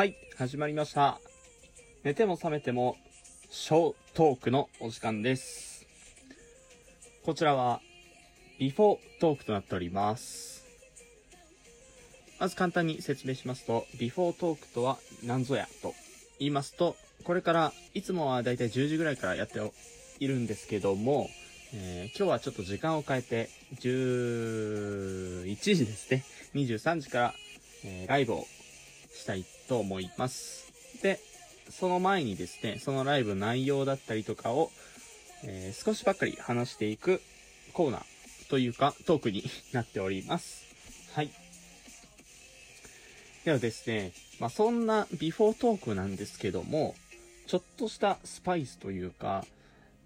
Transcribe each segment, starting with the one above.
はい、始まりました。寝ても覚めても、小トークのお時間です。こちらは、ビフォートークとなっております。まず簡単に説明しますと、ビフォートークとは何ぞやと言いますと、これから、いつもはだいたい10時ぐらいからやっているんですけども、えー今日はちょっと時間を変えて、11時ですね。23時から、えーライブをしたいと思います。で、その前にですね、そのライブ内容だったりとかを、えー少しばっかり話していくコーナーというかトークになっております。はい。ではですね、まあ、そんなビフォートークなんですけども、ちょっとしたスパイスというか、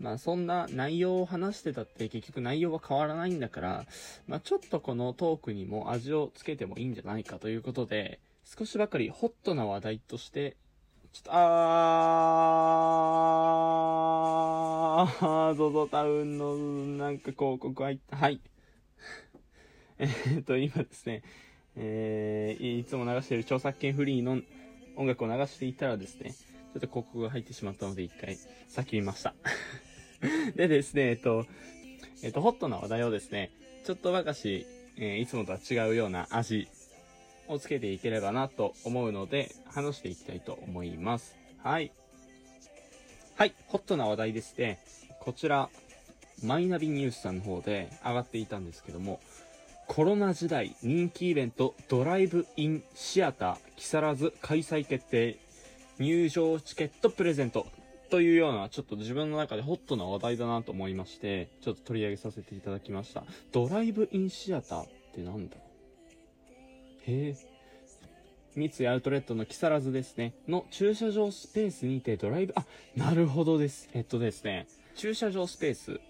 まあそんな内容を話してたって結局内容は変わらないんだから、まあちょっとこのトークにも味をつけてもいいんじゃないかということで、少しばかりホットな話題として、ちょっと、あー、ゾゾタウンのなんか広告入った。はい。えっと、今ですね、えー、いつも流している著作権フリーの音楽を流していたらですね、ちょっと広告が入ってしまったので一回叫びました。でですね、えっと、えっと、ホットな話題をですね、ちょっとばかし、えーいつもとは違うような味をつけていければなと思うので、話していきたいと思います。はい。はい、ホットな話題ですね。こちら、マイナビニュースさんの方で上がっていたんですけども、コロナ時代人気イベントドライブインシアター木更津開催決定入場チケットプレゼントというようなちょっと自分の中でホットな話題だなと思いましてちょっと取り上げさせていただきましたドライブインシアターってなんだろう？へえ。三井アウトレットの木更津ですね。の駐車場スペースにてドライブ。あなるほどです。えっとですね。駐車場スペース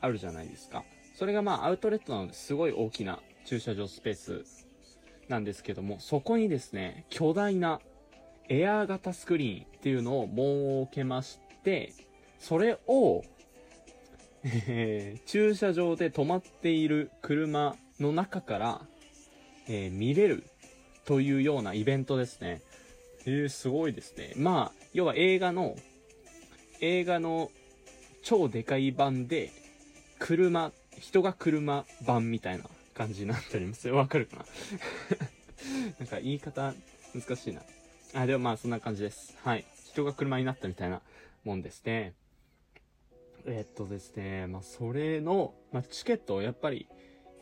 あるじゃないですか。それがまあアウトレットなのですごい大きな駐車場スペースなんですけども、そこにですね、巨大なエアー型スクリーンっていうのを設けまして、それを、えー駐車場で止まっている車の中から、えー見れるというようなイベントですね。えー、すごいですね。まあ、要は映画の、映画の超でかい版で、車、人が車版みたいな感じになっておりますよ。わかるかな？なんか言い方難しいな。あ、でもまあそんな感じです。はい。人が車になったみたいなもんですね。えっとですね、まあそれの、まあチケットを、やっぱり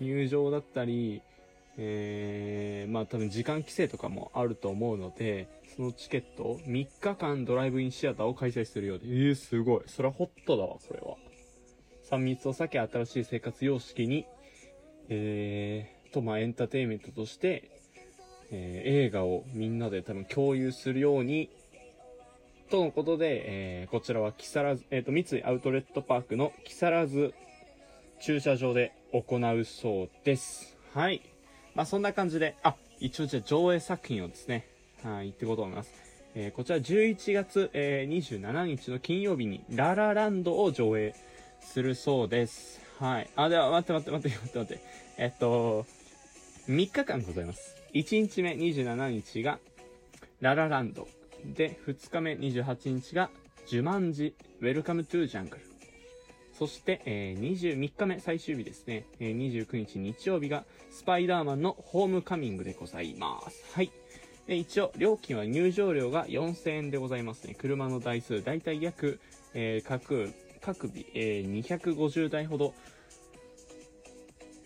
入場だったり、えー、まあ多分時間規制とかもあると思うので、そのチケットを、3日間ドライブインシアターを開催するようで、えー、すごい。それはホットだわ、それは。3密を避け新しい生活様式に、えー、と、まあエンターテインメントとして、えー映画をみんなで多分共有するように、とのことで、えーこちらは木更津、えっ、と、三井アウトレットパークの木更津駐車場で行うそうです。はい。まあ、そんな感じで、あ、一応じゃあ上映作品をですね、はい、言っていこうと思います。えーこちら11月、えー27日の金曜日にララランドを上映するそうです。はい。あ、では、待って待って待って待って待って。えっと、3日間ございます。1日目27日がララランド。で、2日目28日がジュマンジ、ウェルカムトゥージャングル。そして、えー、23日目最終日ですね。えー、29日日曜日がスパイダーマンのホームカミングでございます。はい。で一応、料金は入場料が4000円でございますね。車の台数、だいたい約、えー各、各日、えー250台ほど、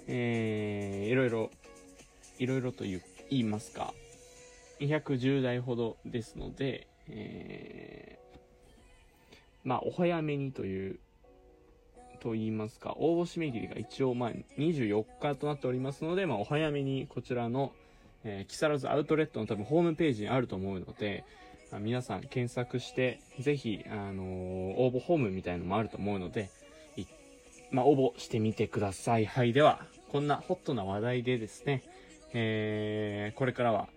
えー、いろいろ、いろいろと言言いますか、210台ほどですので、えー、まあ、お早めにという、と言いますか、応募締め切りが一応、まあ、24日となっておりますので、まあ、お早めにこちらの、えー木更津アウトレットの多分ホームページにあると思うので、まあ皆さん検索して、ぜひ、あのー応募フォームみたいのもあると思うので、まあ、応募してみてください。はい。では、こんなホットな話題でですね、えー、これからは、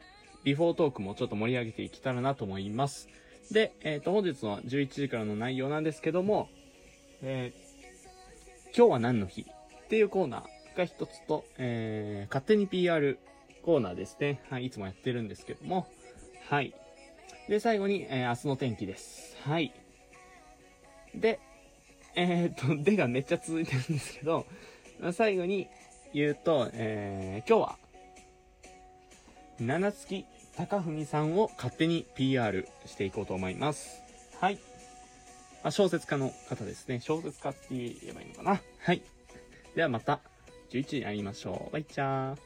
ビフォートークもちょっと盛り上げていけたらなと思います。で、えっ、と、本日の11時からの内容なんですけども、えー今日は何の日？っていうコーナーが一つと、えー、勝手に PR コーナーですね。はい、いつもやってるんですけども、はい。で、最後に、えー明日の天気です。はい。で、えーっと、でがめっちゃ続いてるんですけど、最後に言うと、えー今日は、七月高文さんを勝手に PR していこうと思います。はい。あ小説家の方ですね。小説家って言えばいいのかな？はい。ではまた、11時に会いましょう。バイチャー。